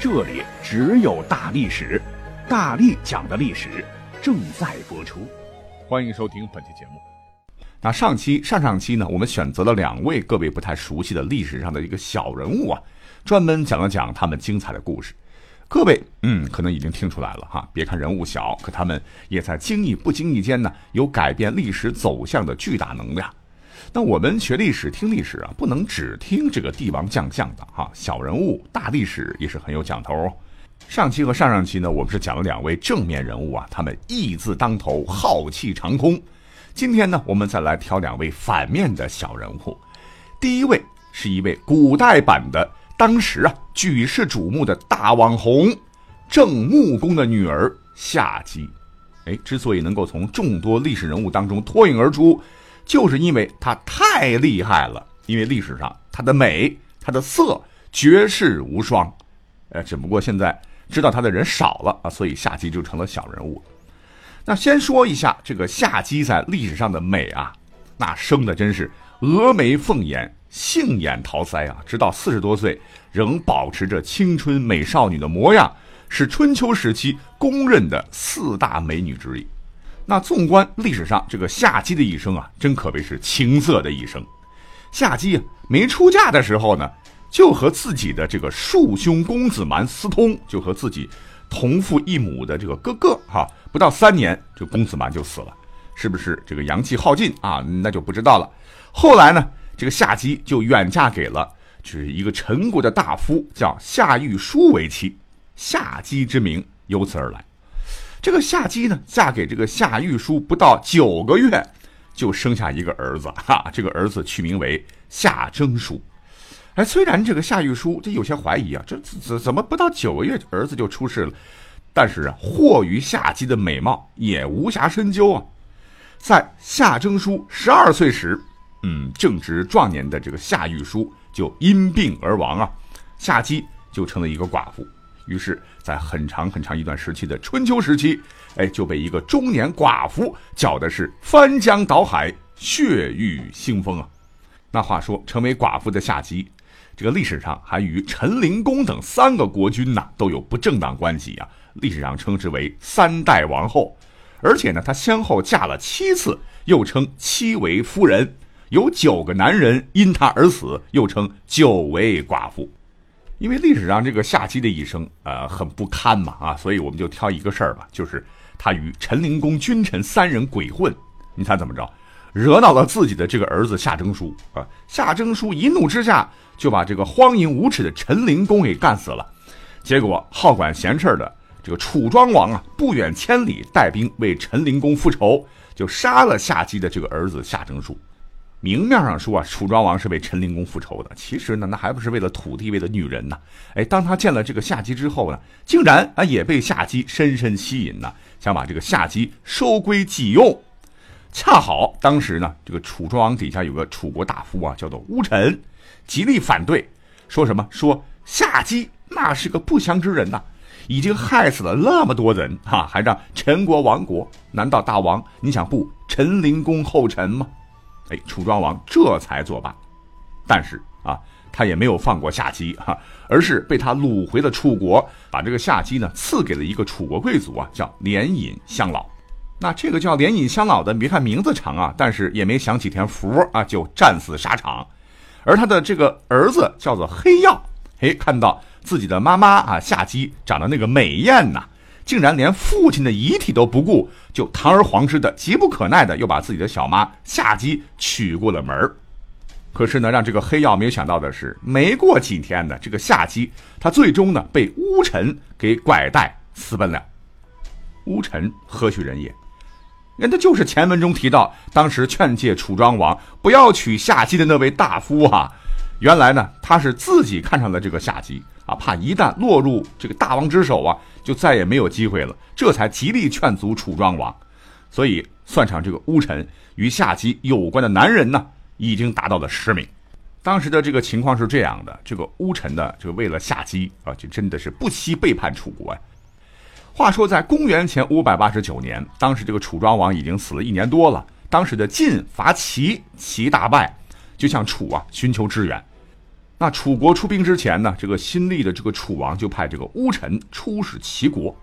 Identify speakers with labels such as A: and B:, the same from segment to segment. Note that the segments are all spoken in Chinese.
A: 这里只有大历史，大力讲的历史正在播出，
B: 欢迎收听本期节目。那上期、上上期呢，我们选择了两位各位不太熟悉的历史上的一个小人物啊，专门讲了讲他们精彩的故事。各位，嗯，可能已经听出来了哈。别看人物小，可他们也在经意不经意间呢，有改变历史走向的巨大能量。那我们学历史、听历史啊，不能只听这个帝王将相的哈，小人物、大历史也是很有讲头。上期和上上期呢，我们是讲了两位正面人物啊，他们义字当头，浩气长空。今天呢，我们再来挑两位反面的小人物。第一位是一位古代版的，当时啊举世瞩目的大网红，郑穆公的女儿夏姬。哎，之所以能够从众多历史人物当中脱颖而出。就是因为她太厉害了，因为历史上她的美、她的色绝世无双，呃，只不过现在知道她的人少了啊，所以夏姬就成了小人物。那先说一下这个夏姬在历史上的美啊，那生的真是峨眉凤眼、杏眼桃腮啊，直到四十多岁仍保持着青春美少女的模样，是春秋时期公认的四大美女之一。那纵观历史上这个夏姬的一生啊，真可谓是青涩的一生。夏姬啊，没出嫁的时候呢，就和自己的这个庶兄公子蛮私通，就和自己同父异母的这个哥哥哈，不到三年，这公子蛮就死了，是不是这个阳气耗尽啊？那就不知道了。后来呢，这个夏姬就远嫁给了就是一个陈国的大夫，叫夏玉书为妻，夏姬之名由此而来。这个夏姬呢，嫁给这个夏玉书不到九个月，就生下一个儿子哈。这个儿子取名为夏征舒。哎，虽然这个夏玉书这有些怀疑啊，这怎怎么不到九个月儿子就出世了？但是啊，惑于夏姬的美貌，也无暇深究啊。在夏征舒十二岁时，嗯，正值壮年的这个夏玉书就因病而亡啊，夏姬就成了一个寡妇。于是，在很长很长一段时期的春秋时期，哎，就被一个中年寡妇搅的是翻江倒海、血雨腥风啊。那话说，成为寡妇的夏姬，这个历史上还与陈灵公等三个国君呐都有不正当关系啊。历史上称之为三代王后，而且呢，她先后嫁了七次，又称七为夫人，有九个男人因她而死，又称九为寡妇。因为历史上这个夏姬的一生，呃，很不堪嘛，啊，所以我们就挑一个事儿吧，就是他与陈灵公君臣三人鬼混，你猜怎么着？惹恼了自己的这个儿子夏征舒啊，夏征舒一怒之下就把这个荒淫无耻的陈灵公给干死了。结果好管闲事的这个楚庄王啊，不远千里带兵为陈灵公复仇，就杀了夏姬的这个儿子夏征舒。明面上说啊，楚庄王是为陈灵公复仇的，其实呢，那还不是为了土地，为了女人呢？哎，当他见了这个夏姬之后呢，竟然啊也被夏姬深深吸引呢，想把这个夏姬收归己用。恰好当时呢，这个楚庄王底下有个楚国大夫啊，叫做乌臣，极力反对，说什么说夏姬那是个不祥之人呐，已经害死了那么多人哈，还让陈国亡国，难道大王你想步陈灵公后尘吗？哎，楚庄王这才作罢，但是啊，他也没有放过夏姬哈，而是被他掳回了楚国，把这个夏姬呢赐给了一个楚国贵族啊，叫连尹乡老。那这个叫连尹乡老的，别看名字长啊，但是也没享几天福啊，就战死沙场。而他的这个儿子叫做黑曜，哎，看到自己的妈妈啊夏姬长得那个美艳呐。竟然连父亲的遗体都不顾，就堂而皇之的、急不可耐的又把自己的小妈夏姬娶过了门可是呢，让这个黑曜没有想到的是，没过几天呢，这个夏姬她最终呢被乌臣给拐带私奔了。乌臣何许人也？人家就是前文中提到，当时劝诫楚庄王不要娶夏姬的那位大夫啊。原来呢，他是自己看上了这个夏姬。啊，怕一旦落入这个大王之手啊，就再也没有机会了，这才极力劝阻楚庄王。所以算上这个乌臣与夏姬有关的男人呢，已经达到了十名。当时的这个情况是这样的：这个乌臣呢，就为了夏姬啊，就真的是不惜背叛楚国呀。话说在公元前五百八十九年，当时这个楚庄王已经死了一年多了。当时的晋伐齐，齐大败，就向楚啊寻求支援。那楚国出兵之前呢，这个新立的这个楚王就派这个乌臣出使齐国。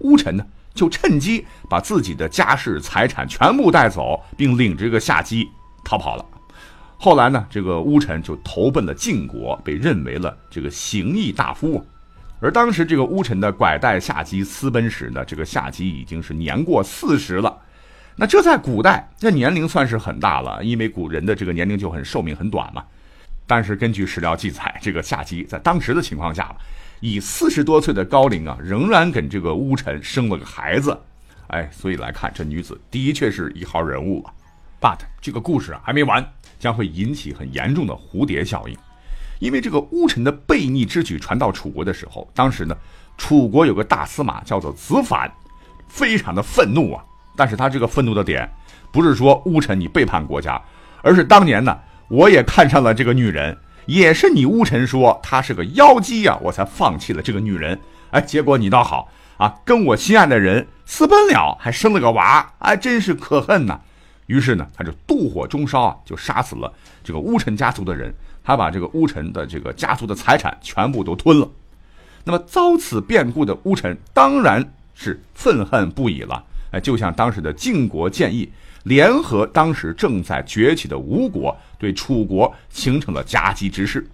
B: 乌臣呢，就趁机把自己的家世财产全部带走，并领着这个夏姬逃跑了。后来呢，这个乌臣就投奔了晋国，被认为了这个行义大夫。而当时这个乌臣的拐带夏姬私奔时呢，这个夏姬已经是年过四十了。那这在古代，这年龄算是很大了，因为古人的这个年龄就很寿命很短嘛。但是根据史料记载，这个夏姬在当时的情况下，以四十多岁的高龄啊，仍然跟这个乌臣生了个孩子。哎，所以来看这女子的确是一号人物啊。But 这个故事啊还没完，将会引起很严重的蝴蝶效应，因为这个乌臣的悖逆之举传到楚国的时候，当时呢，楚国有个大司马叫做子反，非常的愤怒啊。但是他这个愤怒的点，不是说乌臣你背叛国家，而是当年呢，我也看上了这个女人，也是你乌臣说她是个妖姬呀，我才放弃了这个女人。哎，结果你倒好啊，跟我心爱的人私奔了，还生了个娃，哎，真是可恨呐。于是呢，他就妒火中烧啊，就杀死了这个乌臣家族的人，他把这个乌臣的这个家族的财产全部都吞了。那么遭此变故的乌臣当然是愤恨不已了。哎，就像当时的晋国建议联合当时正在崛起的吴国，对楚国形成了夹击之势。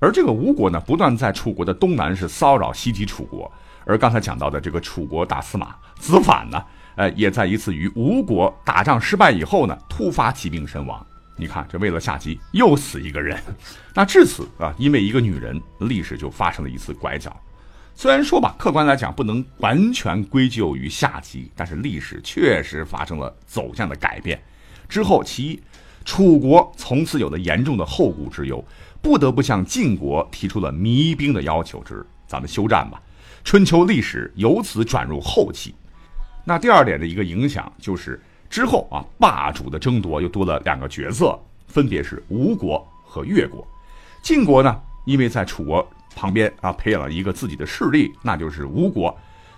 B: 而这个吴国呢，不断在楚国的东南是骚扰袭击楚国。而刚才讲到的这个楚国大司马子反呢，呃，也在一次与吴国打仗失败以后呢，突发疾病身亡。你看，这为了下棋又死一个人。那至此啊，因为一个女人，历史就发生了一次拐角。虽然说吧，客观来讲不能完全归咎于夏姬，但是历史确实发生了走向的改变。之后，其一楚国从此有了严重的后顾之忧，不得不向晋国提出了弭兵的要求，之咱们休战吧。春秋历史由此转入后期。那第二点的一个影响就是之后啊，霸主的争夺又多了两个角色，分别是吴国和越国。晋国呢，因为在楚国。旁边啊，培养了一个自己的势力，那就是吴国。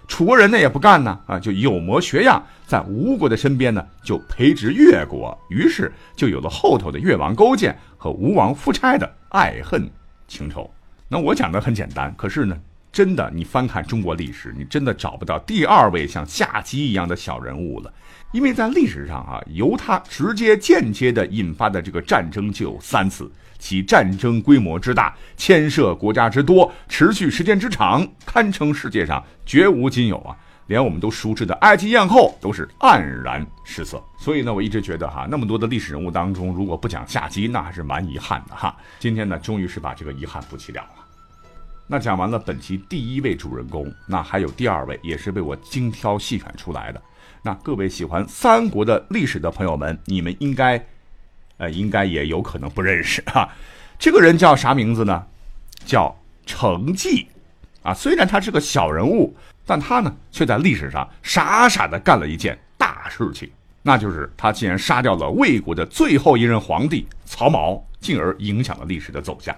B: 楚国人呢也不干呢，啊，就有模学样，在吴国的身边呢，就培植越国。于是就有了后头的越王勾践和吴王夫差的爱恨情仇。那我讲的很简单，可是呢，真的，你翻看中国历史，你真的找不到第二位像夏姬一样的小人物了。因为在历史上啊，由他直接、间接的引发的这个战争就有三次。其战争规模之大，牵涉国家之多，持续时间之长，堪称世界上绝无仅有啊！连我们都熟知的埃及艳后都是黯然失色。所以呢，我一直觉得哈，那么多的历史人物当中，如果不讲夏姬，那还是蛮遗憾的哈。今天呢，终于是把这个遗憾补齐了了。那讲完了本期第一位主人公，那还有第二位，也是被我精挑细选出来的。那各位喜欢三国的历史的朋友们，你们应该。呃，应该也有可能不认识哈，这个人叫啥名字呢？叫程济，啊，虽然他是个小人物，但他呢却在历史上傻傻的干了一件大事情，那就是他竟然杀掉了魏国的最后一任皇帝曹髦，进而影响了历史的走向。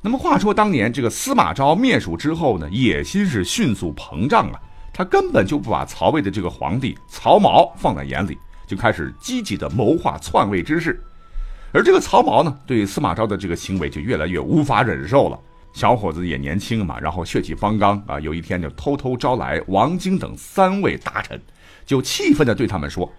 B: 那么话说当年这个司马昭灭蜀之后呢，野心是迅速膨胀啊，他根本就不把曹魏的这个皇帝曹髦放在眼里。就开始积极的谋划篡位之事，而这个曹髦呢，对司马昭的这个行为就越来越无法忍受了。小伙子也年轻嘛，然后血气方刚啊，有一天就偷偷招来王经等三位大臣，就气愤的对他们说：“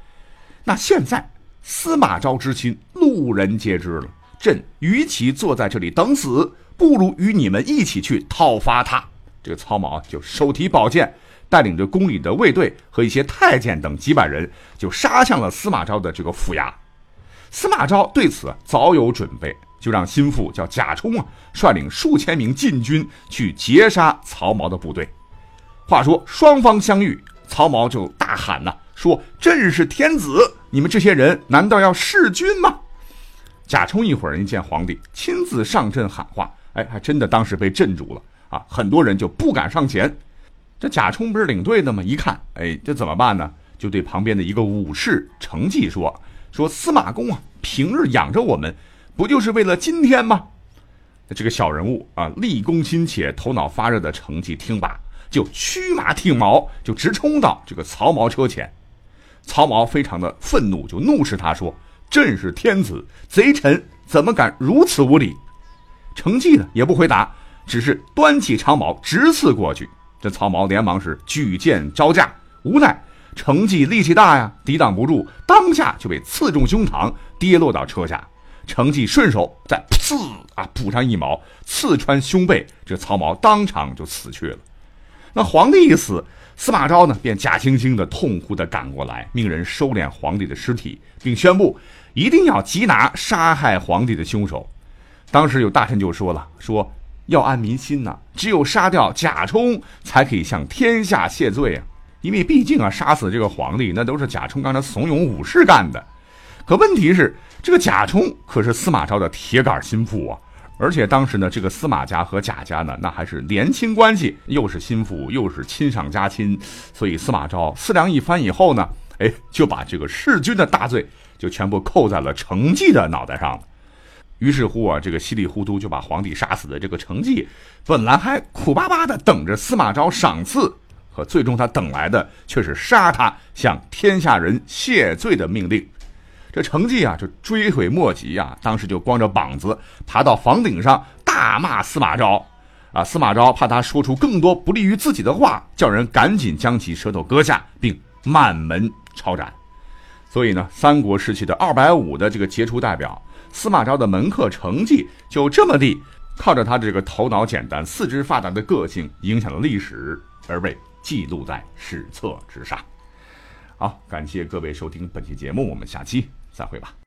B: 那现在司马昭之心，路人皆知了。朕与其坐在这里等死，不如与你们一起去讨伐他。”这个曹髦就手提宝剑。带领着宫里的卫队和一些太监等几百人，就杀向了司马昭的这个府衙。司马昭对此早有准备，就让心腹叫贾充啊，率领数千名禁军去截杀曹髦的部队。话说双方相遇，曹髦就大喊呐，说：“朕是天子，你们这些人难道要弑君吗？”贾充一会儿一见皇帝亲自上阵喊话，哎，还真的当时被镇住了啊！很多人就不敢上前。这贾充不是领队的吗？一看，哎，这怎么办呢？就对旁边的一个武士程济说：“说司马公啊，平日养着我们，不就是为了今天吗？”这个小人物啊，立功心切、头脑发热的程济听罢，就驱马挺矛，就直冲到这个曹髦车前。曹髦非常的愤怒，就怒斥他说：“朕是天子，贼臣怎么敢如此无礼？”程济呢也不回答，只是端起长矛直刺过去。这曹髦连忙是举剑招架，无奈程济力气大呀，抵挡不住，当下就被刺中胸膛，跌落到车下。程济顺手再刺啊补上一矛，刺穿胸背，这曹髦当场就死去了。那皇帝一死，司马昭呢便假惺惺的痛哭的赶过来，命人收敛皇帝的尸体，并宣布一定要缉拿杀害皇帝的凶手。当时有大臣就说了：“说要安民心呐，只有杀掉贾充，才可以向天下谢罪啊！因为毕竟啊，杀死这个皇帝，那都是贾充刚才怂恿武士干的。可问题是，这个贾充可是司马昭的铁杆心腹啊！而且当时呢，这个司马家和贾家呢，那还是连亲关系，又是心腹，又是亲上加亲。所以司马昭思量一番以后呢，哎，就把这个弑君的大罪就全部扣在了程济的脑袋上了。于是乎啊，这个稀里糊涂就把皇帝杀死的这个程济，本来还苦巴巴的等着司马昭赏赐，可最终他等来的却是杀他，向天下人谢罪的命令。这成济啊，就追悔莫及啊，当时就光着膀子爬到房顶上大骂司马昭。啊，司马昭怕他说出更多不利于自己的话，叫人赶紧将其舌头割下，并满门抄斩。所以呢，三国时期的二百五的这个杰出代表。司马昭的门客成绩就这么地，靠着他这个头脑简单、四肢发达的个性，影响了历史，而被记录在史册之上。好，感谢各位收听本期节目，我们下期再会吧。